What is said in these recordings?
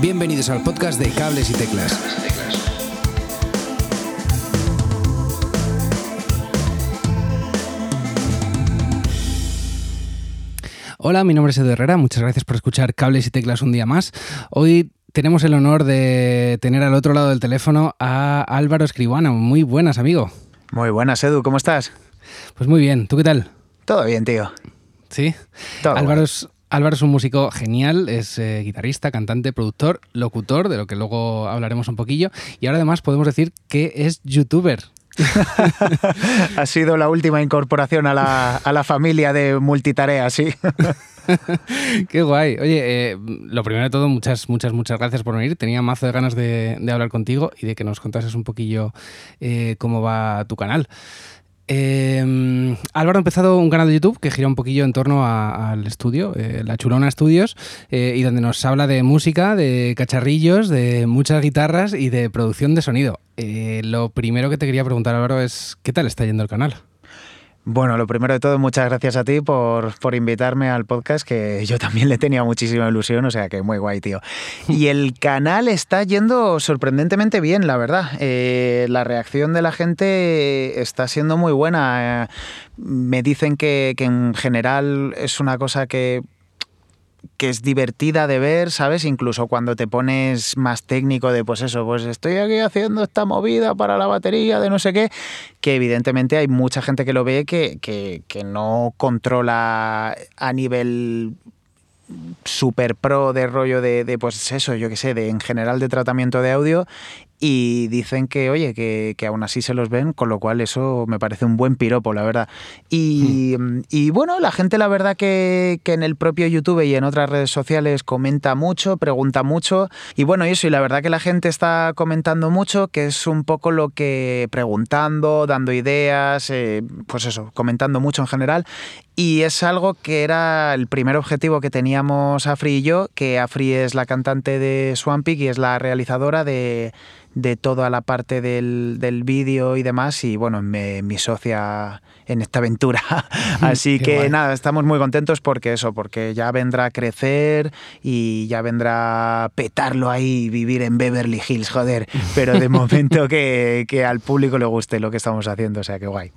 Bienvenidos al podcast de Cables y Teclas. Hola, mi nombre es Edu Herrera, muchas gracias por escuchar Cables y Teclas un día más. Hoy tenemos el honor de tener al otro lado del teléfono a Álvaro Escribano. Muy buenas, amigo. Muy buenas, Edu, ¿cómo estás? Pues muy bien, ¿tú qué tal? Todo bien, tío. ¿Sí? Todo Álvaro es, Álvaro es un músico genial, es eh, guitarrista, cantante, productor, locutor, de lo que luego hablaremos un poquillo. Y ahora además podemos decir que es youtuber. ha sido la última incorporación a la, a la familia de multitarea, sí. Qué guay. Oye, eh, lo primero de todo, muchas, muchas, muchas gracias por venir. Tenía mazo de ganas de, de hablar contigo y de que nos contases un poquillo eh, cómo va tu canal. Eh, Álvaro ha empezado un canal de YouTube que gira un poquillo en torno al estudio, eh, La Chulona Studios, eh, y donde nos habla de música, de cacharrillos, de muchas guitarras y de producción de sonido. Eh, lo primero que te quería preguntar, Álvaro, es ¿qué tal está yendo el canal? Bueno, lo primero de todo, muchas gracias a ti por, por invitarme al podcast, que yo también le tenía muchísima ilusión, o sea que muy guay, tío. Y el canal está yendo sorprendentemente bien, la verdad. Eh, la reacción de la gente está siendo muy buena. Eh, me dicen que, que en general es una cosa que que es divertida de ver, ¿sabes? Incluso cuando te pones más técnico de, pues eso, pues estoy aquí haciendo esta movida para la batería de no sé qué, que evidentemente hay mucha gente que lo ve que, que, que no controla a nivel super pro de rollo de, de, pues eso, yo qué sé, de en general de tratamiento de audio y dicen que, oye, que, que aún así se los ven, con lo cual eso me parece un buen piropo, la verdad. Y, y bueno, la gente la verdad que, que en el propio YouTube y en otras redes sociales comenta mucho, pregunta mucho. Y bueno, eso, y la verdad que la gente está comentando mucho, que es un poco lo que preguntando, dando ideas, eh, pues eso, comentando mucho en general y es algo que era el primer objetivo que teníamos Afri y yo, que Afri es la cantante de Swampik y es la realizadora de, de toda la parte del, del vídeo y demás, y bueno, me, mi socia en esta aventura. Así que guay. nada, estamos muy contentos porque eso, porque ya vendrá a crecer y ya vendrá a petarlo ahí, vivir en Beverly Hills, joder. Pero de momento que, que al público le guste lo que estamos haciendo, o sea que guay.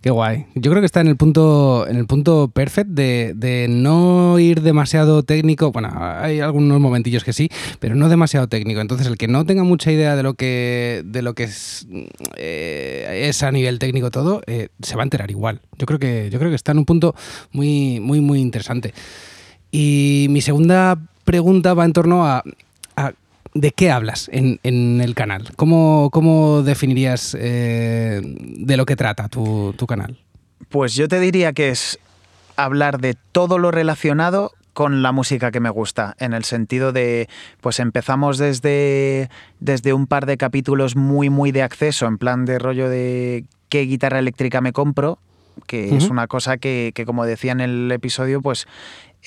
Qué guay. Yo creo que está en el punto, en el punto perfecto de, de no ir demasiado técnico. Bueno, hay algunos momentillos que sí, pero no demasiado técnico. Entonces, el que no tenga mucha idea de lo que, de lo que es, eh, es a nivel técnico todo, eh, se va a enterar igual. Yo creo que, yo creo que está en un punto muy, muy, muy interesante. Y mi segunda pregunta va en torno a ¿De qué hablas en, en el canal? ¿Cómo, cómo definirías eh, de lo que trata tu, tu canal? Pues yo te diría que es hablar de todo lo relacionado con la música que me gusta, en el sentido de, pues empezamos desde, desde un par de capítulos muy, muy de acceso, en plan de rollo de qué guitarra eléctrica me compro, que es una cosa que, que, como decía en el episodio, pues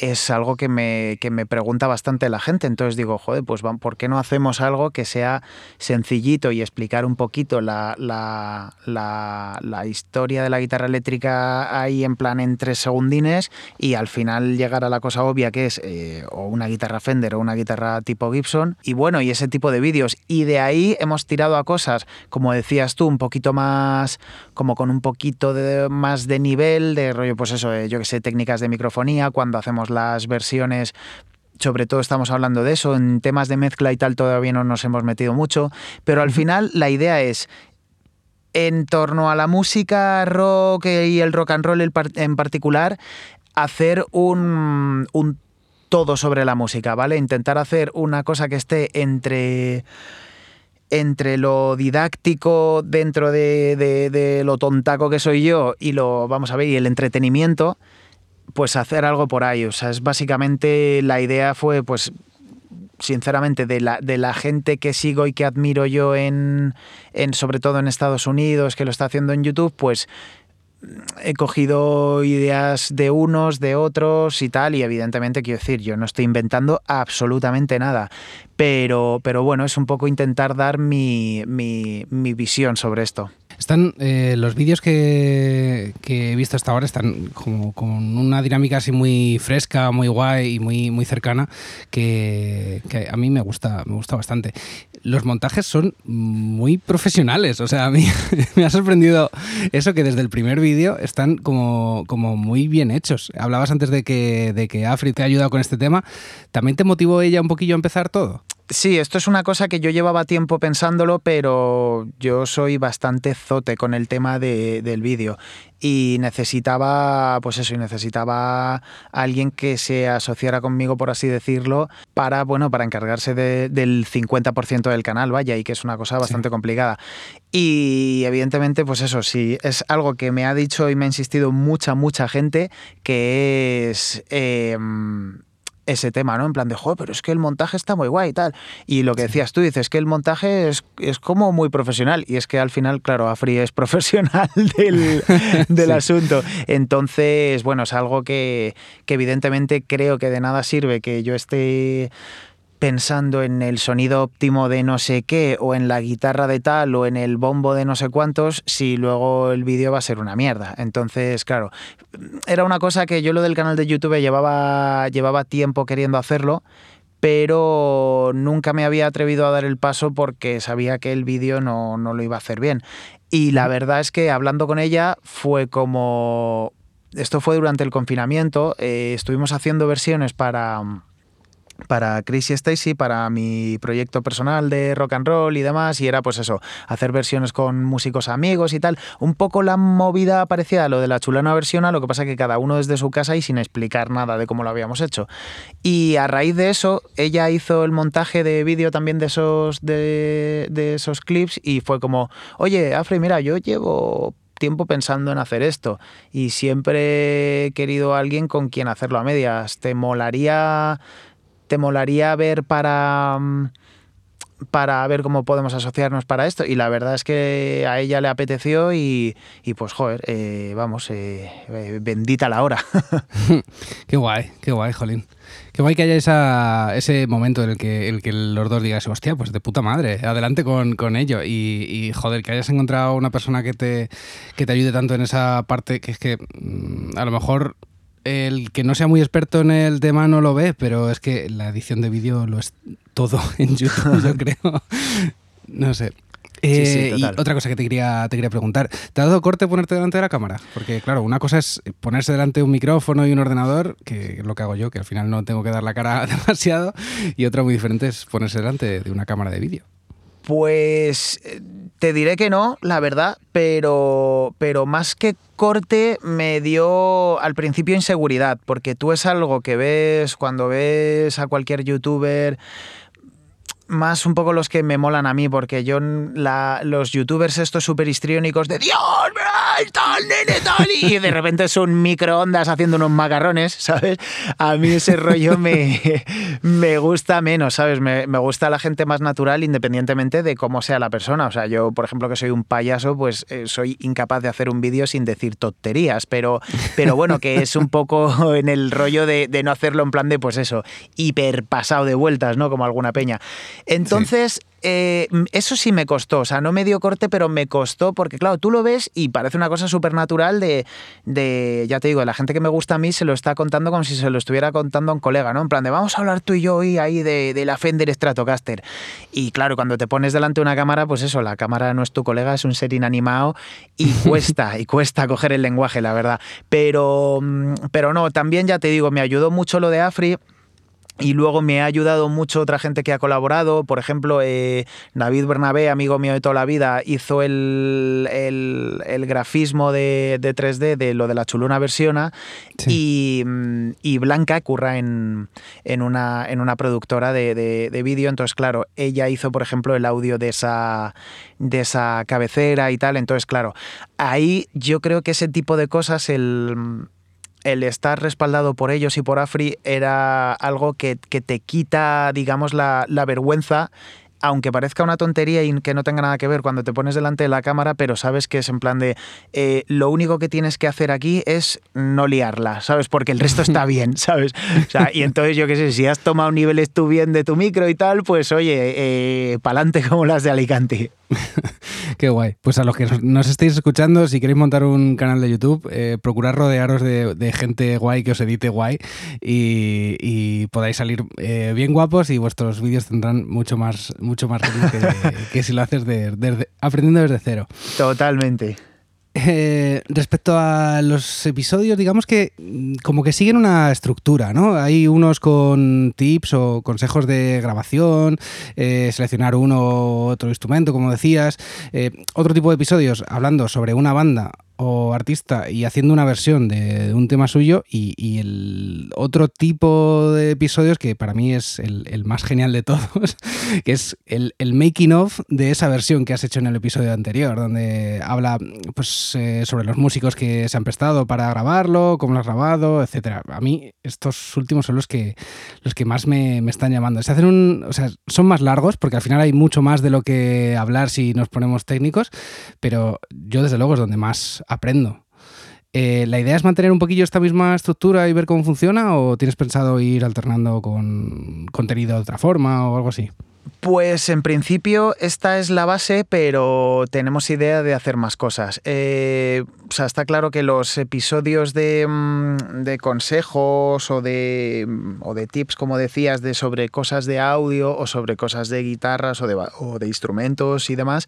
es algo que me, que me pregunta bastante la gente. Entonces digo, joder, pues ¿por qué no hacemos algo que sea sencillito y explicar un poquito la, la, la, la historia de la guitarra eléctrica ahí en plan en tres segundines y al final llegar a la cosa obvia que es eh, o una guitarra Fender o una guitarra tipo Gibson y bueno, y ese tipo de vídeos. Y de ahí hemos tirado a cosas, como decías tú, un poquito más, como con un poquito de, más de nivel, de rollo, pues eso, eh, yo que sé, técnicas de microfonía, cuando hacemos las versiones sobre todo estamos hablando de eso, en temas de mezcla y tal todavía no nos hemos metido mucho, pero al final la idea es en torno a la música rock y el rock and roll en par- en particular, hacer un, un todo sobre la música, ¿vale? Intentar hacer una cosa que esté entre entre lo didáctico dentro de, de- de lo tontaco que soy yo y lo, vamos a ver, y el entretenimiento, pues hacer algo por ahí. O sea, es básicamente la idea fue, pues, sinceramente, de la, de la gente que sigo y que admiro yo en, en, sobre todo en Estados Unidos, que lo está haciendo en YouTube, pues he cogido ideas de unos, de otros y tal, y evidentemente quiero decir, yo no estoy inventando absolutamente nada, pero, pero bueno, es un poco intentar dar mi, mi, mi visión sobre esto. Están eh, los vídeos que, he visto hasta ahora están como con una dinámica así muy fresca, muy guay y muy, muy cercana que, a mí me gusta, me gusta bastante. Los montajes son muy profesionales, o sea, a mí me ha sorprendido eso que desde el primer vídeo están como, como muy bien hechos. Hablabas antes de que, de que Afri te ha ayudado con este tema. ¿También te motivó ella un poquillo a empezar todo? Sí, esto es una cosa que yo llevaba tiempo pensándolo, pero yo soy bastante zote con el tema del vídeo y necesitaba, pues eso, y necesitaba alguien que se asociara conmigo, por así decirlo, para, bueno, para encargarse del 50% del canal, vaya, y que es una cosa bastante complicada. Y evidentemente, pues eso, sí, es algo que me ha dicho y me ha insistido mucha, mucha gente, que es... Em, ese tema, ¿no? En plan de, joder, pero es que el montaje está muy guay y tal. Y lo que decías tú, dices que el montaje es, es como muy profesional. Y es que al final, claro, Afri es profesional del, del asunto. Entonces, bueno, es algo que, que evidentemente creo que de nada sirve que yo esté pensando en el sonido óptimo de no sé qué, o en la guitarra de tal, o en el bombo de no sé cuántos, si luego el vídeo va a ser una mierda. Entonces, claro, era una cosa que yo lo del canal de YouTube llevaba, llevaba tiempo queriendo hacerlo, pero nunca me había atrevido a dar el paso porque sabía que el vídeo no, lo iba a hacer bien. Y la verdad es que hablando con ella fue como... Esto fue durante el confinamiento, eh, estuvimos haciendo versiones para para Chris y Stacy, para mi proyecto personal de rock and roll y demás, y era pues eso, hacer versiones con músicos amigos y tal. Un poco la movida parecida a lo de la chulana versión, a lo que pasa que cada uno desde su casa y sin explicar nada de cómo lo habíamos hecho. Y a raíz de eso, ella hizo el montaje de vídeo también de esos, de, de esos clips y fue como, oye, Afri, mira, yo llevo tiempo pensando en hacer esto y siempre he querido a alguien con quien hacerlo a medias. ¿Te molaría te molaría ver para mm, para ver cómo podemos asociarnos para esto. Y la verdad es que a ella le apeteció y, pues, joder, eh, vamos, eh, eh, bendita la hora. qué guay, qué guay, Jolín. Qué guay que haya esa, ese momento en el que, el que los dos digas, hostia, pues de puta madre, adelante con, con ello. Y, y, joder, que hayas encontrado una persona que te, que te ayude tanto en esa parte que es que mm, a lo mejor el que no sea muy experto en el tema no lo ve, pero es que la edición de vídeo lo es todo en YouTube, yo creo. No sé. Eh, y otra cosa que te quería, te quería preguntar, ¿te ha dado corte ponerte delante de la cámara? Porque claro, una cosa es ponerse delante de un micrófono y un ordenador, que es lo que hago yo, que al final no tengo que dar la cara demasiado, y otra muy diferente es ponerse delante de una cámara de vídeo. Pues eh, te diré que no, la verdad, pero, pero más que corte me dio al principio inseguridad, porque tú es algo que ves cuando ves a cualquier youtuber más un poco los que me molan a mí, porque yo, los youtubers estos súper histriónicos de Dios, tal, nene, tal, y de repente son microondas haciendo unos macarrones, ¿sabes? A mí ese rollo me, me gusta menos, ¿sabes? Me, me, gusta la gente más natural independientemente de cómo sea la persona. O sea, yo, por ejemplo, que soy un payaso, pues eh, soy incapaz de hacer un vídeo sin decir tonterías, pero, pero bueno, que es un poco en el rollo de, de no hacerlo en plan de, pues eso, hiper pasado de vueltas, ¿no? Como alguna peña. Entonces, eh, eso sí me costó, o sea, no me dio corte, pero me costó, porque claro, tú lo ves y parece una cosa súper natural de, de, ya te digo, la gente que me gusta a mí se lo está contando como si se lo estuviera contando a un colega, ¿no? En plan de, vamos a hablar tú y yo hoy ahí de, de la Fender Stratocaster. Y claro, cuando te pones delante de una cámara, pues eso, la cámara no es tu colega, es un ser inanimado y cuesta, y cuesta coger el lenguaje, la verdad. Pero, mm, pero no, también ya te digo, me ayudó mucho lo de Afri y luego me ha ayudado mucho otra gente que ha colaborado. Por ejemplo, eh, David Bernabé, amigo mío de toda la vida, hizo el, el, grafismo de, de, 3D de lo de la chuluna versiona. Y, y, Blanca curra en, en, una, en una productora de, de, de vídeo. Entonces, claro, ella hizo, por ejemplo, el audio de esa, de esa cabecera y tal. Entonces, claro, ahí yo creo que ese tipo de cosas, el el estar respaldado por ellos y por AFRI era algo que, te quita, digamos, la, vergüenza aunque parezca una tontería y que no tenga nada que ver cuando te pones delante de la cámara, pero sabes que es en plan de eh, lo único que tienes que hacer aquí es no liarla, ¿sabes? Porque el resto está bien, ¿sabes? O sea, y entonces yo qué sé, si has tomado niveles tú bien de tu micro y tal, pues oye, eh, pa'lante como las de Alicante. Qué guay. Pues a los que nos estéis escuchando, si queréis montar un canal de YouTube, eh, procurad rodearos de, gente guay que os edite guay y, podáis salir eh, bien guapos y vuestros vídeos tendrán mucho más, mucho más que, si lo haces aprendiendo desde cero. Totalmente. Eh, respecto a los episodios, digamos que mm, como que siguen una estructura, ¿no? Hay unos con tips o consejos de grabación, eh, seleccionar uno u otro instrumento, como decías, eh, otro tipo de episodios hablando sobre una banda o artista y haciendo una versión de, un tema suyo y, el otro tipo de episodios que para mí es el, más genial de todos, que es el, making of de esa versión que has hecho en el episodio anterior, donde habla pues, eh, sobre los músicos que se han prestado para grabarlo, cómo lo has grabado, etcétera. A mí estos últimos son los que, los que más me, están llamando. Se hacen un, o sea, son más largos porque al final hay mucho más de lo que hablar si nos ponemos técnicos, pero yo desde luego es donde más aprendo. Eh, ¿La idea es mantener un poquillo esta misma estructura y ver cómo funciona o tienes pensado ir alternando con contenido de otra forma o algo así? Pues en principio esta es la base, pero tenemos idea de hacer más cosas. Eh, o sea, está claro que los episodios de, mm, consejos o de, mm, o de, tips, como decías, de sobre cosas de audio o sobre cosas de guitarras o de, o de instrumentos y demás,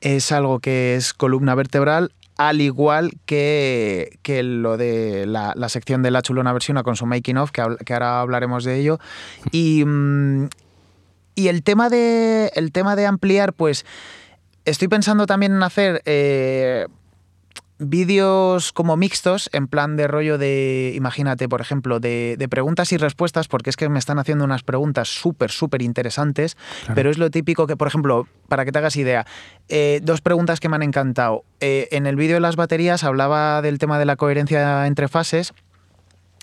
es algo que es columna vertebral al igual que, que lo de la, sección de la chulona versión con su making of, que, ahora hablaremos de ello. Y, mm, y el, tema de, el tema de ampliar, pues estoy pensando también en hacer... Eh, vídeos como mixtos, en plan de rollo de, imagínate, por ejemplo, de, preguntas y respuestas, porque es que me están haciendo unas preguntas súper, súper interesantes, pero es lo típico que, por ejemplo, para que te hagas idea, eh, dos preguntas que me han encantado. Eh, en el vídeo de las baterías hablaba del tema de la coherencia entre fases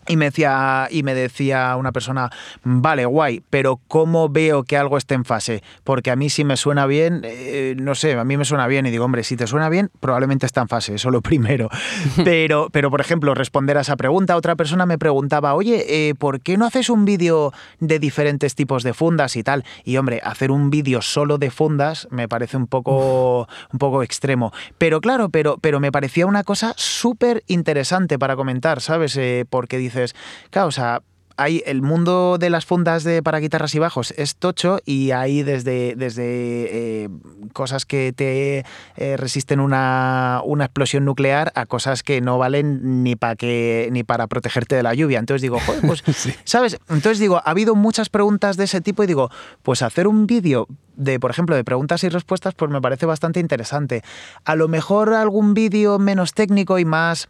y me, decía, y me decía una persona, vale, guay, pero ¿cómo veo que algo esté en fase? Porque a mí si me suena bien, eh, no sé, a mí me suena bien y digo, hombre, si te suena bien, probablemente está en fase, eso lo primero. Pero, pero por ejemplo, responder a esa pregunta, otra persona me preguntaba, oye, eh, ¿por qué no haces un vídeo de diferentes tipos de fundas y tal? Y hombre, hacer un vídeo solo de fundas me parece un poco, un poco extremo. Pero claro, pero, pero me parecía una cosa súper interesante para comentar, ¿sabes? Eh, porque dices, claro, o sea, hay el mundo de las fundas de para guitarras y bajos es tocho y hay desde, desde eh, cosas que te eh, resisten una, explosión nuclear a cosas que no valen ni para que ni para protegerte de la lluvia. Entonces digo, joder, pues, ¿sabes? Entonces digo, ha habido muchas preguntas de ese tipo y digo, pues hacer un vídeo de, por ejemplo, de preguntas y respuestas, pues me parece bastante interesante. A lo mejor algún vídeo menos técnico y más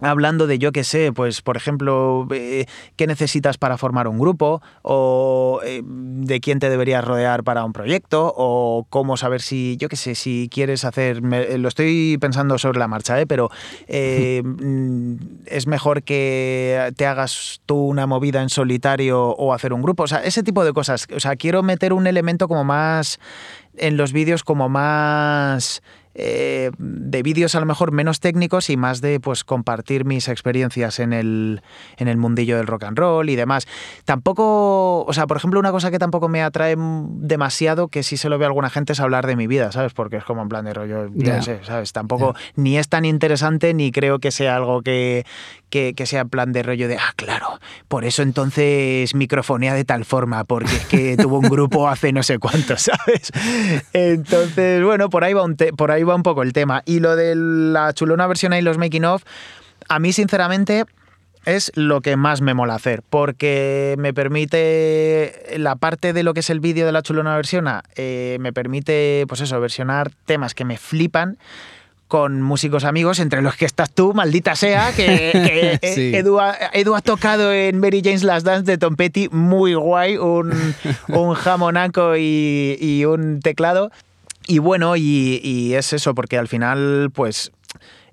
hablando de yo qué sé, pues por ejemplo, eh, qué necesitas para formar un grupo o eh, de quién te deberías rodear para un proyecto o cómo saber si, yo qué sé, si quieres hacer, eh, lo estoy pensando sobre la marcha, ¿eh? pero mm, es mejor que te hagas tú una movida en solitario o hacer un grupo, o sea, ese tipo de cosas, o sea, quiero meter un elemento como más en los vídeos como más eh, de vídeos a lo mejor menos técnicos y más de pues compartir mis experiencias en el, en el mundillo del rock and roll y demás. Tampoco, o sea, por ejemplo, una cosa que tampoco me atrae demasiado, que sí se lo ve a alguna gente, es hablar de mi vida, ¿sabes? Porque es como en plan de rollo, no sé, ¿sabes? Tampoco ni es tan interesante ni creo que sea algo que, que, sea en plan de rollo de, ah, claro, por eso entonces microfonía de tal forma, porque es que tuvo un grupo hace no sé cuánto, ¿sabes? Entonces, bueno, por ahí va un, por ahí va un poco el tema. Y lo de la chulona versión y los making of, a mí sinceramente es lo que más me mola hacer, porque me permite, la parte de lo que es el vídeo de la chulona versión, eh, me permite, pues eso, versionar temas que me flipan con músicos amigos, entre los que estás tú, maldita sea, que, Edu, ha, tocado en Mary Jane's Last Dance de Tom Petty, muy guay, un, un jamonaco y, y un teclado. Y bueno, y, es eso, porque al final, pues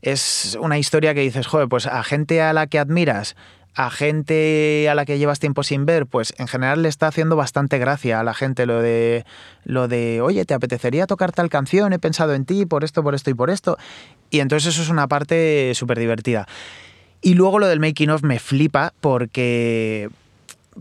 es una historia que dices, joder, pues a gente a la que admiras, a gente a la que llevas tiempo sin ver, pues en general le está haciendo bastante gracia a la gente lo de lo de, "Oye, ¿te apetecería tocar tal canción? He pensado en ti por esto, por esto y por esto." Y entonces eso es una parte súper divertida. Y luego lo del making of me flipa porque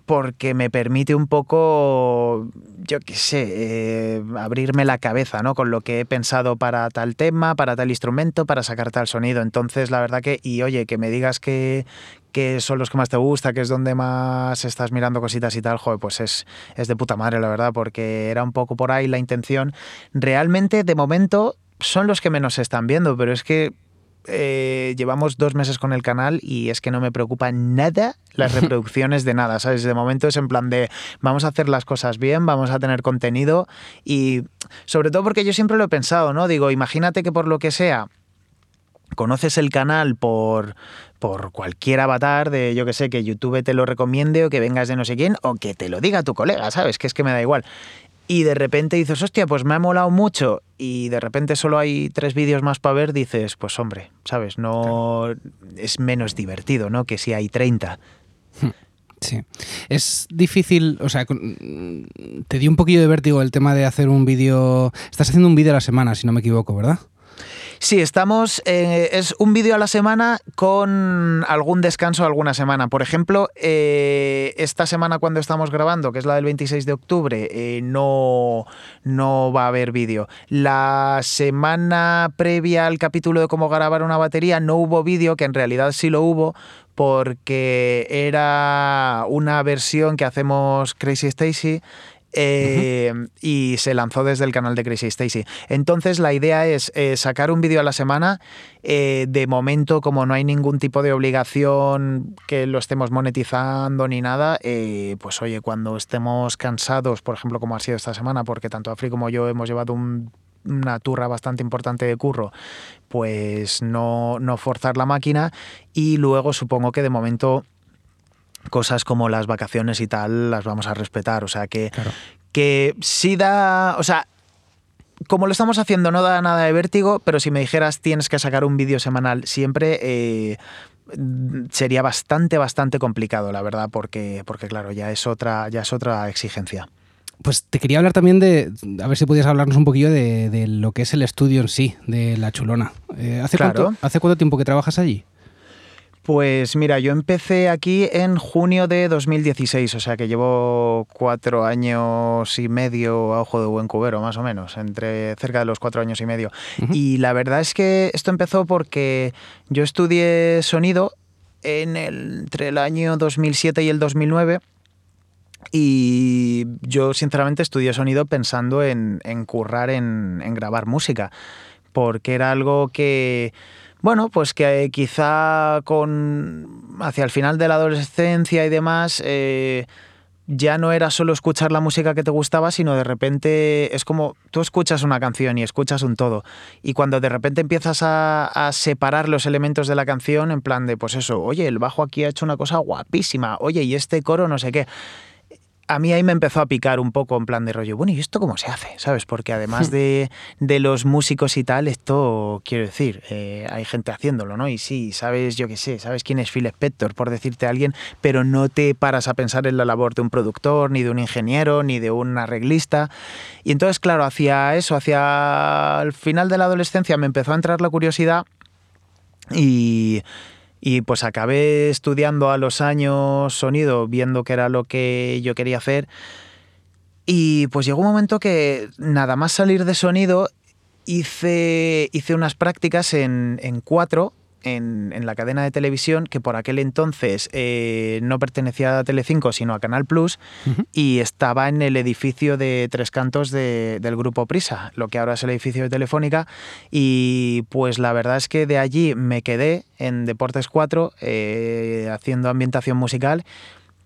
porque me permite un poco, yo qué sé, eh, abrirme la cabeza, ¿no? Con lo que he pensado para tal tema, para tal instrumento, para sacar tal sonido. Entonces, la verdad que, y oye, que me digas que, que son los que más te gusta, que es donde más estás mirando cositas y tal, joder, pues es, es de puta madre, la verdad, porque era un poco por ahí la intención. Realmente, de momento, son los que menos se están viendo, pero es que eh, llevamos dos meses con el canal y es que no me preocupa nada las reproducciones de nada, ¿sabes? De momento es en plan de vamos a hacer las cosas bien, vamos a tener contenido y sobre todo porque yo siempre lo he pensado, ¿no? Digo, imagínate que por lo que sea conoces el canal por, por cualquier avatar de, yo que sé, que YouTube te lo recomiende o que vengas de no sé quién o que te lo diga tu colega, ¿sabes? Que es que me da igual y de repente dices, hostia, pues me ha molado mucho y de repente solo hay tres vídeos más para ver, dices, pues hombre, ¿sabes? No es menos divertido, ¿no? Que si hay 30. Sí. Es difícil, o sea, te dio un poquillo de vértigo el tema de hacer un vídeo. Estás haciendo un vídeo a la semana, si no me equivoco, ¿verdad? Sí, estamos. Eh, es un vídeo a la semana con algún descanso alguna semana. Por ejemplo, eh, esta semana cuando estamos grabando, que es la del 26 de octubre, eh, no, no va a haber vídeo. La semana previa al capítulo de cómo grabar una batería no hubo vídeo, que en realidad sí lo hubo, porque era una versión que hacemos Crazy Stacy eh, y se lanzó desde el canal de Crazy Stacy. Entonces la idea es eh, sacar un vídeo a la semana. Eh, de momento, como no hay ningún tipo de obligación que lo estemos monetizando ni nada, pues oye, cuando estemos cansados, por ejemplo, como ha sido esta semana, porque tanto Afri como yo hemos llevado una turra bastante importante de curro, pues no, no forzar la máquina y luego supongo que de momento cosas como las vacaciones y tal las vamos a respetar. O sea, que, que sí da. O sea, como lo estamos haciendo, no da nada de vértigo, pero si me dijeras tienes que sacar un vídeo semanal siempre. Eh, sería bastante, bastante complicado, la verdad, porque, porque claro, ya es otra, ya es otra exigencia. Pues te quería hablar también de, a ver si podías hablarnos un poquillo de, lo que es el estudio en sí, de La Chulona. Eh, ¿hace, cuánto, ¿Hace cuánto tiempo que trabajas allí? Pues mira, yo empecé aquí en junio de 2016, o sea que llevo cuatro años y medio a ojo de buen cubero, más o menos, entre cerca de los cuatro años y medio. Y la verdad es que esto empezó porque yo estudié sonido en entre el año 2007 y el 2009. Y yo sinceramente estudié sonido pensando en, currar en grabar música, porque era algo que bueno, pues que quizá con hacia el final de la adolescencia y demás eh, ya no era solo escuchar la música que te gustaba, sino de repente es como tú escuchas una canción y escuchas un todo. Y cuando de repente empiezas a, a, separar los elementos de la canción, en plan de, pues eso, oye, el bajo aquí ha hecho una cosa guapísima, oye, y este coro no sé qué a mí ahí me empezó a picar un poco en plan de rollo, bueno, ¿y esto cómo se hace? ¿Sabes? Porque además hmm. de, de los músicos y tal, esto, quiero decir, eh, hay gente haciéndolo, ¿no? Y sí, sabes, yo qué sé, sabes quién es Phil Spector, por decirte a alguien, pero no te paras a pensar en la labor de un productor, ni de un ingeniero, ni de un arreglista. Y entonces, claro, hacia eso, hacia el final de la adolescencia me empezó a entrar la curiosidad y y pues acabé estudiando a los años sonido, viendo que era lo que yo quería hacer. Y pues llegó un momento que nada más salir de sonido hice, hice unas prácticas en, en cuatro en, la cadena de televisión que por aquel entonces eh, no pertenecía a Telecinco sino a Canal Plus y estaba en el edificio de Tres Cantos del grupo Prisa, lo que ahora es el edificio de Telefónica. Y pues la verdad es que de allí me quedé en Deportes 4 eh, haciendo ambientación musical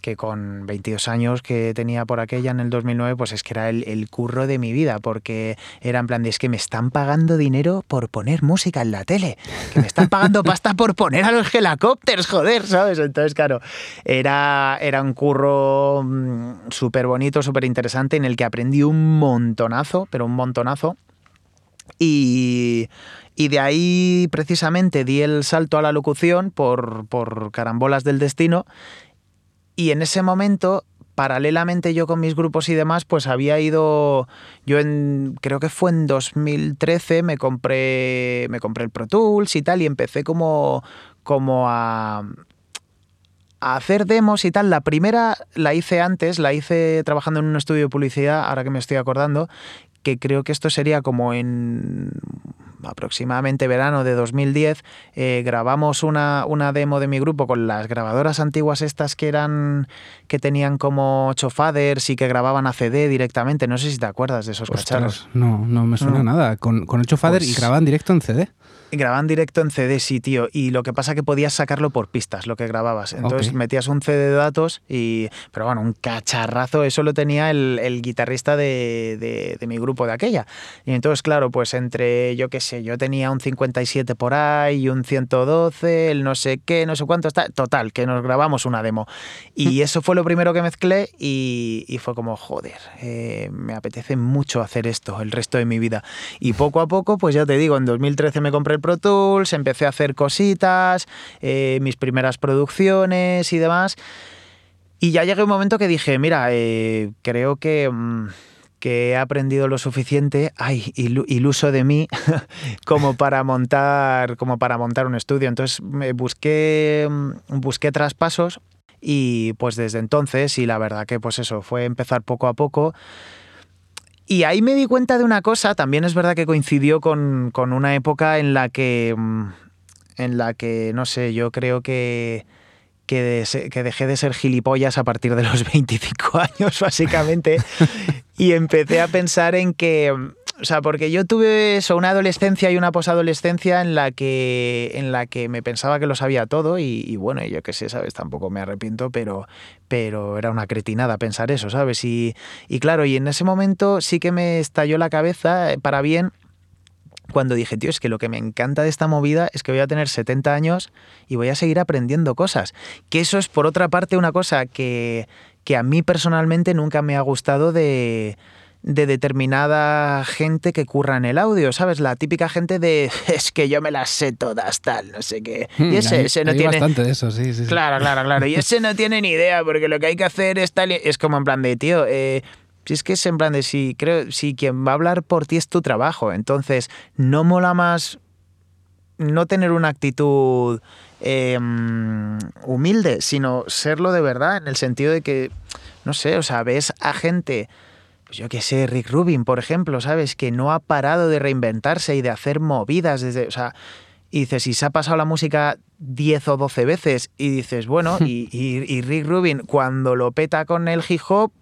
que con 22 años que tenía por aquella en el 2009, pues es que era el, curro de mi vida, porque era en plan de es que me están pagando dinero por poner música en la tele, que me están pagando pasta por poner a los helicópteros, joder, ¿sabes? Entonces, claro, era, era un curro mm, súper bonito, súper interesante, en el que aprendí un montonazo, pero un montonazo. Y, y de ahí precisamente di el salto a la locución por, por carambolas del destino. Y en ese momento paralelamente yo con mis grupos y demás, pues había ido, yo en, creo que fue en 2013, me compré, me compré el Pro Tools y tal, y empecé como, como a, a hacer demos y tal. La primera la hice antes, la hice trabajando en un estudio de publicidad, ahora que me estoy acordando, que creo que esto sería como en aproximadamente verano de 2010, eh, grabamos una, una, demo de mi grupo con las grabadoras antiguas estas que eran que tenían como ocho faders y que grababan a CD directamente. No sé si te acuerdas de esos cacharros. No, no me suena nada. Con, con ocho faders y pues grababan directo en CD. Grababan directo en CD, sí, tío. Y lo que pasa que podías sacarlo por pistas, lo que grababas. Entonces metías un CD de datos y. Pero bueno, un cacharrazo, eso lo tenía el, guitarrista de, mi grupo de aquella. Y entonces, claro, pues entre, yo qué sé, yo tenía un 57 por ahí y un 112, el no sé qué, no sé cuánto está. Total, que nos grabamos una demo. Y mm. eso fue lo primero que mezclé y, fue como, joder, eh, me apetece mucho hacer esto el resto de mi vida. Y poco a poco, pues ya te digo, en 2013 me compré Tools, empecé a hacer cositas, eh, mis primeras producciones y demás. Y ya llegué un momento que dije, mira, eh, creo que, mm, que, he aprendido lo suficiente, ay, iluso de mí, como para montar, como para montar un estudio. Entonces me busqué, mm, busqué traspasos y pues desde entonces, y la verdad que pues eso, fue empezar poco a poco. Y ahí me di cuenta de una cosa, también es verdad que coincidió con, una época en la que, mm, en la que, no sé, yo creo que, que, que dejé de ser gilipollas a partir de los 25 años, básicamente, y empecé a pensar en que o sea, porque yo tuve eso, una adolescencia y una posadolescencia en la que en la que me pensaba que lo sabía todo y, bueno, yo qué sé, ¿sabes? Tampoco me arrepiento, pero, pero era una cretinada pensar eso, ¿sabes? Y, y claro, y en ese momento sí que me estalló la cabeza eh, para bien cuando dije, tío, es que lo que me encanta de esta movida es que voy a tener 70 años y voy a seguir aprendiendo cosas. Que eso es, por otra parte, una cosa que, que a mí personalmente nunca me ha gustado de de determinada gente que curra en el audio, ¿sabes? La típica gente de es que yo me las sé todas, tal, no sé qué. y hmm, ese, ese no tiene. bastante de eso, sí, sí. Claro, claro, claro. Y ese no tiene ni idea, porque lo que hay que hacer es tal. Es como en plan de, tío, eh, si es que es en plan de si creo, si quien va a hablar por ti es tu trabajo. Entonces, no mola más no tener una actitud em, humilde, sino serlo de verdad, en el sentido de que, no sé, o sea, ves a gente pues yo qué sé, Rick Rubin, por ejemplo, ¿sabes? Que no ha parado de reinventarse y de hacer movidas desde, o sea, y dices, si se ha pasado la música 10 o 12 veces y dices, bueno, y, Rick Rubin cuando lo peta con el hip hop,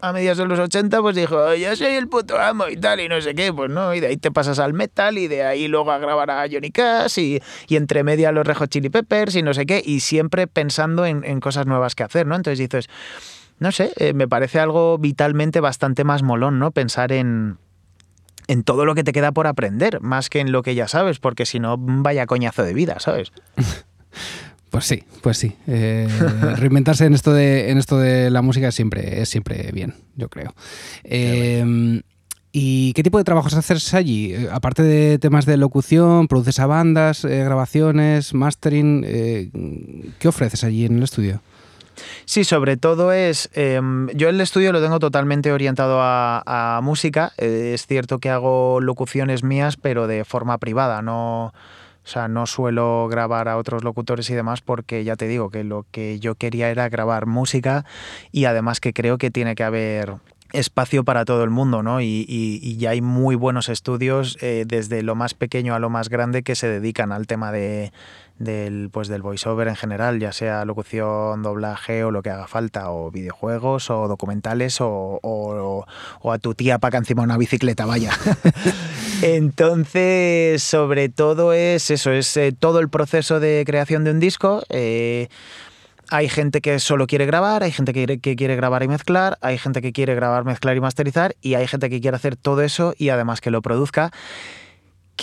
a mediados de los 80, pues dijo, yo soy el puto amo y tal, y no sé qué, pues no, y de ahí te pasas al metal, y de ahí luego a grabar a Johnny Cash, y, y entre media los Rejo Chili Peppers, y no sé qué, y siempre pensando en, en cosas nuevas que hacer, ¿no? Entonces dices, no sé, eh, me parece algo vitalmente bastante más molón, ¿no? Pensar en, en todo lo que te queda por aprender, más que en lo que ya sabes, porque si no, vaya coñazo de vida, ¿sabes? Pues sí, pues sí. Eh, reinventarse en esto de en esto de la música es siempre, es siempre bien, yo creo. Em, ¿Y qué tipo de trabajos haces allí? Eh, aparte de temas de locución, produces a bandas, grabaciones, mastering, ¿qué ofreces allí en el estudio? Sí, sobre todo es. Em, yo el estudio lo tengo totalmente orientado a, música. Eh, es cierto que hago locuciones mías, pero de forma privada. No. O sea, no suelo grabar a otros locutores y demás porque ya te digo que lo que yo quería era grabar música y además que creo que tiene que haber espacio para todo el mundo, ¿no? Y, ya hay muy buenos estudios eh, desde lo más pequeño a lo más grande que se dedican al tema de, del, pues del voiceover en general, ya sea locución, doblaje o lo que haga falta, o videojuegos, o documentales, o, o, a tu tía para que encima una bicicleta vaya. Entonces, sobre todo es eso, es eh, todo el proceso de creación de un disco. Eh, hay gente que solo quiere grabar, hay gente que que quiere, grabar y mezclar, hay gente que quiere grabar, mezclar y masterizar, y hay gente que quiere hacer todo eso y además que lo produzca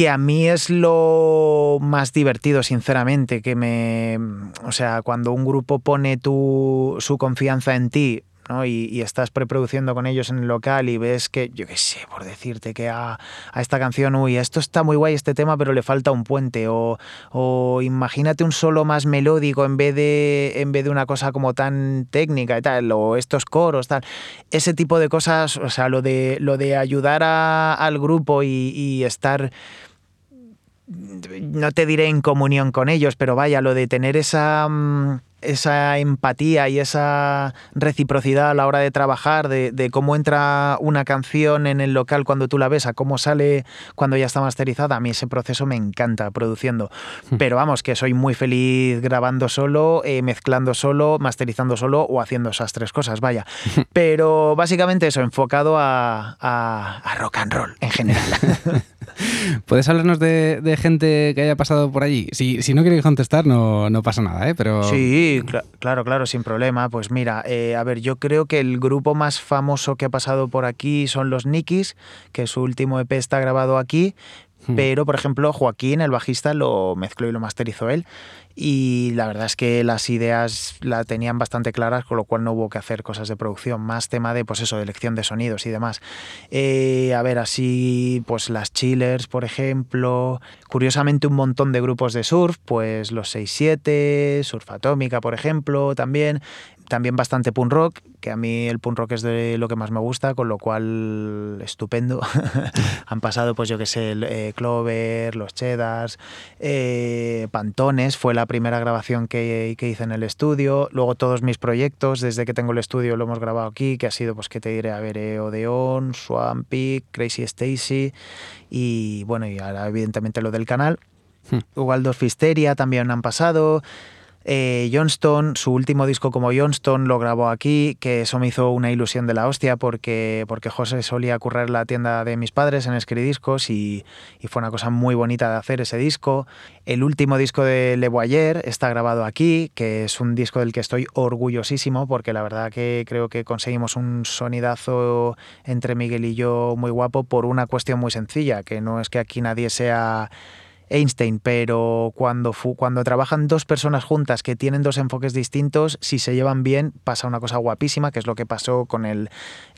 que a mí es lo más divertido, sinceramente, que me... O sea, cuando un grupo pone tu, su confianza en ti, ¿no? Y, estás preproduciendo con ellos en el local y ves que, yo qué sé, por decirte que a, esta canción, uy, esto está muy guay este tema, pero le falta un puente. O, o, imagínate un solo más melódico en vez, de, en vez de una cosa como tan técnica y tal, o estos coros, tal. Ese tipo de cosas, o sea, lo de, lo de ayudar al grupo y estar no te diré en comunión con ellos, pero vaya, lo de tener esa, mm, esa empatía y esa reciprocidad a la hora de trabajar, de, cómo entra una canción en el local cuando tú la ves, a cómo sale cuando ya está masterizada, a mí ese proceso me encanta produciendo. Hmm. Pero vamos, que soy muy feliz grabando solo, eh, mezclando solo, masterizando solo o haciendo esas tres cosas, vaya. Pero básicamente eso, enfocado a, a rock and roll en general. ¿Puedes hablarnos de, gente que haya pasado por allí? Si, si no quieres contestar, no, no, pasa nada, ¿eh? Pero... Sí, claro, claro, sin problema. Pues mira, eh, a ver, yo creo que el grupo más famoso que ha pasado por aquí son los Nikis, que su último EP está grabado aquí, Hmm. Pero, por ejemplo, Joaquín, el bajista, lo mezcló y lo masterizó él. Y la verdad es que las ideas la tenían bastante claras, con lo cual no hubo que hacer cosas de producción, más tema de, pues eso, de elección de sonidos y demás. Eh, a ver, así, pues las Chillers, por ejemplo. Curiosamente, un montón de grupos de surf, pues los 6-7, Surf Atómica, por ejemplo, también también bastante punk rock, que a mí el punk rock es de lo que más me gusta, con lo cual estupendo. Han pasado, pues yo que sé, eh, Clover, Los Cheddars, eh, Pantones, fue la primera grabación que, que, hice en el estudio. Luego todos mis proyectos, desde que tengo el estudio lo hemos grabado aquí, que ha sido, pues que te diré, a ver, eh, Odeon, Swampy, Crazy Stacy y bueno, y ahora evidentemente lo del canal. Hmm. Waldorf Fisteria también han pasado. Eh, Johnston, su último disco como Johnston lo grabó aquí, que eso me hizo una ilusión de la hostia porque, porque José solía currar la tienda de mis padres en Escridiscos y, y fue una cosa muy bonita de hacer ese disco. El último disco de Le Boyer está grabado aquí, que es un disco del que estoy orgullosísimo porque la verdad que creo que conseguimos un sonidazo entre Miguel y yo muy guapo por una cuestión muy sencilla, que no es que aquí nadie sea Einstein, pero cuando, cuando trabajan dos personas juntas que tienen dos enfoques distintos, si se llevan bien, pasa una cosa guapísima, que es lo que pasó con el,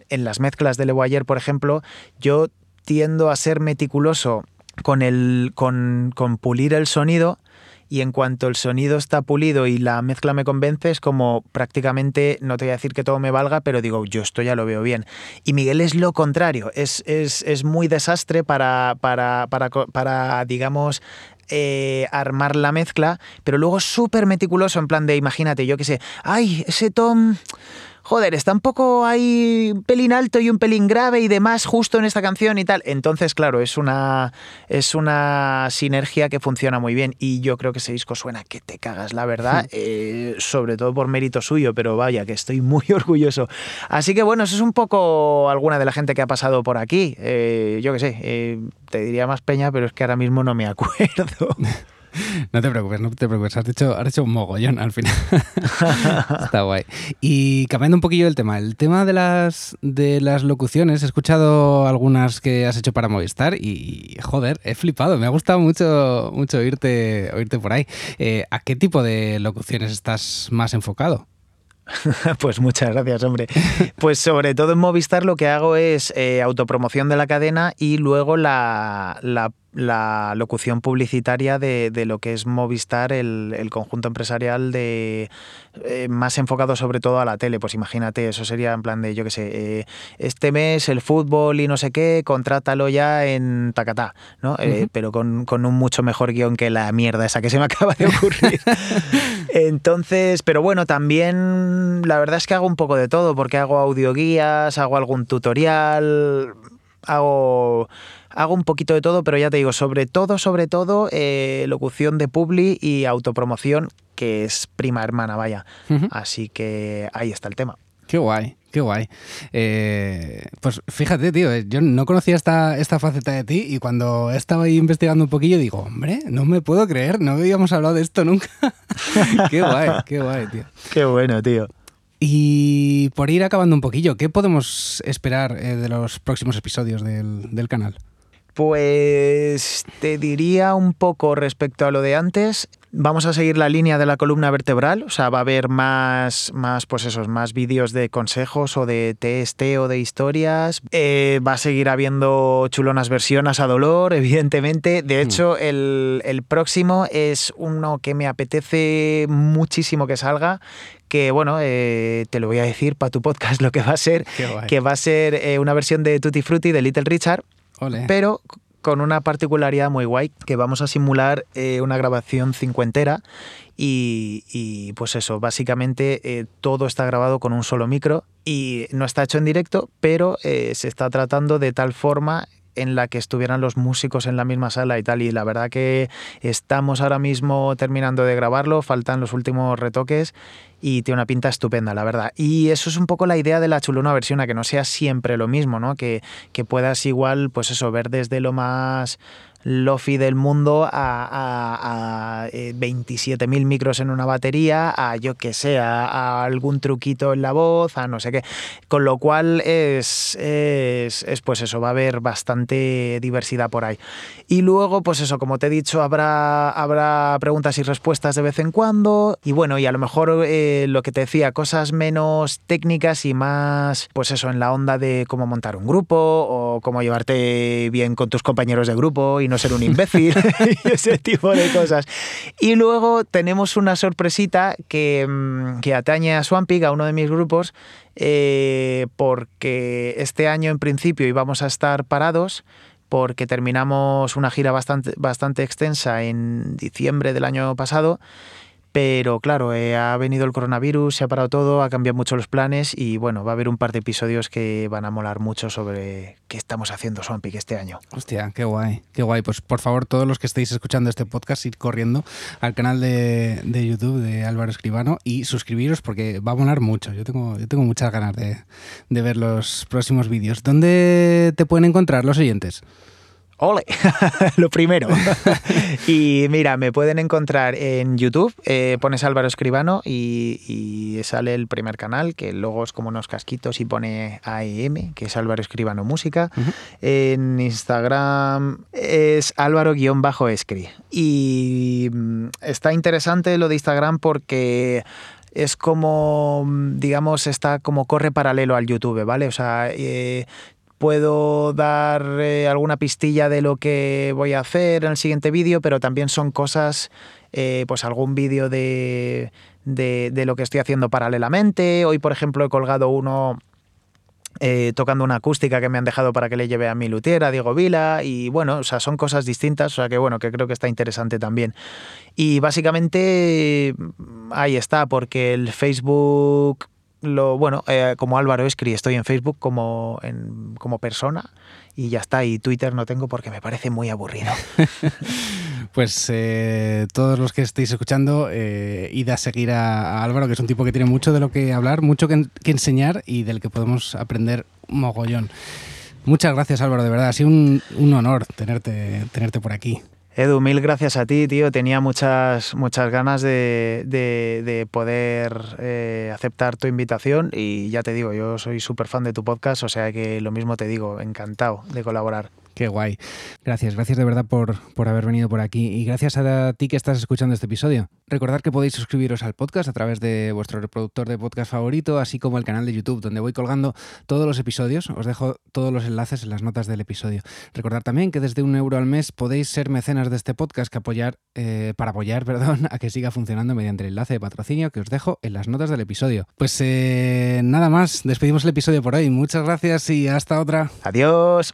en las mezclas de Levoyer, por ejemplo. Yo tiendo a ser meticuloso con, el, con, con pulir el sonido y en cuanto el sonido está pulido y la mezcla me convence, es como prácticamente, no te voy a decir que todo me valga, pero digo, yo esto ya lo veo bien. Y Miguel es lo contrario, es, es, muy desastre para, para, para, para digamos, eh, armar la mezcla, pero luego súper meticuloso en plan de, imagínate, yo qué sé, ay, ese tom joder, está un poco ahí un pelín alto y un pelín grave y demás justo en esta canción y tal. Entonces, claro, es una, es una sinergia que funciona muy bien y yo creo que ese disco suena que te cagas, la verdad, hmm. eh, sobre todo por mérito suyo, pero vaya, que estoy muy orgulloso. Así que bueno, eso es un poco alguna de la gente que ha pasado por aquí. Eh, yo qué sé, eh, te diría más peña, pero es que ahora mismo no me acuerdo. No te preocupes, no te preocupes. Has hecho, has hecho un mogollón al final. Está guay. Y cambiando un poquillo el tema, el tema de las, de las locuciones, he escuchado algunas que has hecho para Movistar y, joder, he flipado. Me ha gustado mucho, mucho oírte, oírte por ahí. Eh, ¿A qué tipo de locuciones estás más enfocado? Pues muchas gracias, hombre. Pues sobre todo en Movistar lo que hago es eh, autopromoción de la cadena y luego la, la la locución publicitaria de, lo que es Movistar, el, conjunto empresarial de eh, más enfocado sobre todo a la tele. Pues imagínate, eso sería en plan de, yo qué sé, eh, este mes el fútbol y no sé qué, contrátalo ya en Tacatá, ¿no? Eh, pero con, un mucho mejor guion que la mierda esa que se me acaba de ocurrir. Entonces, pero bueno, también la verdad es que hago un poco de todo, porque hago audioguías, hago algún tutorial, hago hago un poquito de todo, pero ya te digo, sobre todo, sobre todo, eh, locución de publi y autopromoción, que es prima hermana, vaya. Así que ahí está el tema. Qué guay, qué guay. Eh, pues fíjate, tío, eh, yo no conocía esta, esta faceta de ti y cuando estaba ahí investigando un poquillo digo, hombre, no me puedo creer, no habíamos hablado de esto nunca. qué guay, qué guay, tío. Qué bueno, tío. Y por ir acabando un poquillo, ¿qué podemos esperar de los próximos episodios del, del canal? Pues te diría un poco respecto a lo de antes. Vamos a seguir la línea de la columna vertebral, o sea, va a haber más, más pues esos, más vídeos de consejos o de TST o de historias. Eh, va a seguir habiendo chulonas versiones a dolor, evidentemente. De hecho, el, el próximo es uno que me apetece muchísimo que salga, que bueno, eh, te lo voy a decir para tu podcast lo que va a ser, que va a ser eh, una versión de Tutti Frutti de Little Richard, Pero con una particularidad muy guay, que vamos a simular eh, una grabación cincuentera y, y, pues eso, básicamente eh, todo está grabado con un solo micro y no está hecho en directo, pero eh, se está tratando de tal forma en la que estuvieran los músicos en la misma sala y tal. Y la verdad que estamos ahora mismo terminando de grabarlo, faltan los últimos retoques y tiene una pinta estupenda, la verdad. Y eso es un poco la idea de la chulona versión, a que no sea siempre lo mismo, ¿no? Que, que puedas igual, pues eso, ver desde lo más lofi del mundo a, a, a eh, 27.000 micros en una batería, a yo que sé, a, a, algún truquito en la voz, a no sé qué. Con lo cual es, es, es, pues eso, va a haber bastante diversidad por ahí. Y luego, pues eso, como te he dicho, habrá, habrá preguntas y respuestas de vez en cuando. Y bueno, y a lo mejor eh, lo que te decía, cosas menos técnicas y más, pues eso, en la onda de cómo montar un grupo o cómo llevarte bien con tus compañeros de grupo y no ser un imbécil y ese tipo de cosas. Y luego tenemos una sorpresita que, mm, que atañe a Swampig, a uno de mis grupos, eh, porque este año en principio íbamos a estar parados porque terminamos una gira bastante, bastante extensa en diciembre del año pasado pero claro, eh, ha venido el coronavirus, se ha parado todo, ha cambiado mucho los planes y bueno, va a haber un par de episodios que van a molar mucho sobre qué estamos haciendo Swampik este año. Hostia, qué guay, qué guay. Pues por favor, todos los que estéis escuchando este podcast, ir corriendo al canal de, de YouTube de Álvaro Escribano y suscribiros porque va a molar mucho. Yo tengo, yo tengo muchas ganas de, de ver los próximos vídeos. ¿Dónde te pueden encontrar los oyentes? ¡Ole! Lo primero. y mira, me pueden encontrar en YouTube, eh, pones Álvaro Escribano y, y, sale el primer canal, que luego es como unos casquitos y pone AEM, que es Álvaro Escribano Música. Uh -huh. En Instagram es Álvaro-Escri. Y mm, está interesante lo de Instagram porque es como, digamos, está como corre paralelo al YouTube, ¿vale? O sea, eh, puedo dar eh, alguna pistilla de lo que voy a hacer en el siguiente vídeo, pero también son cosas, eh, pues algún vídeo de, de, lo que estoy haciendo paralelamente. Hoy, por ejemplo, he colgado uno eh, tocando una acústica que me han dejado para que le lleve a mi lutiera, Diego Vila, y bueno, o sea, son cosas distintas, o sea que bueno, que creo que está interesante también. Y básicamente ahí está, porque el Facebook lo bueno, eh, como Álvaro Escri, estoy en Facebook como, en, como persona y ya está. Y Twitter no tengo porque me parece muy aburrido. pues eh, todos los que estéis escuchando, eh, id a seguir a, Álvaro, que es un tipo que tiene mucho de lo que hablar, mucho que, que enseñar y del que podemos aprender mogollón. Muchas gracias Álvaro, de verdad, ha sido un, un honor tenerte, tenerte por aquí. Edu, mil gracias a ti, tío. Tenía muchas, muchas ganas de, de, de poder eh, aceptar tu invitación y ya te digo, yo soy súper fan de tu podcast, o sea que lo mismo te digo, encantado de colaborar. Qué guay. Gracias, gracias de verdad por, por, haber venido por aquí y gracias a ti que estás escuchando este episodio. Recordad que podéis suscribiros al podcast a través de vuestro reproductor de podcast favorito, así como el canal de YouTube, donde voy colgando todos los episodios. Os dejo todos los enlaces en las notas del episodio. Recordad también que desde un euro al mes podéis ser mecenas de este podcast que apoyar, eh, para apoyar perdón, a que siga funcionando mediante el enlace de patrocinio que os dejo en las notas del episodio. Pues eh, nada más, despedimos el episodio por hoy. Muchas gracias y hasta otra. Adiós.